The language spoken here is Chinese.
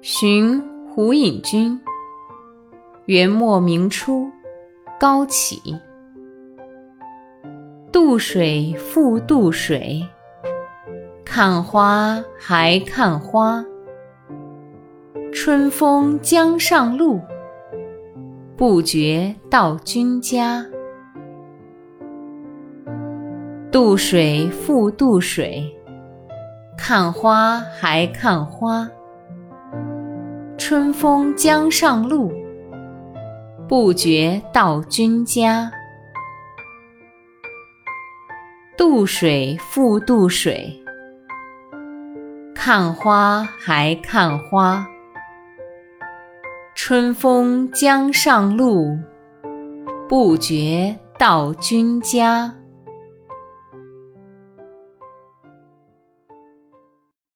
寻胡隐君。元末明初，高启。渡水复渡水，看花还看花。春风江上路，不觉到君家。渡水复渡水，看花还看花。春风江上路。不觉到君家，渡水复渡水，看花还看花。春风江上路，不觉到君家。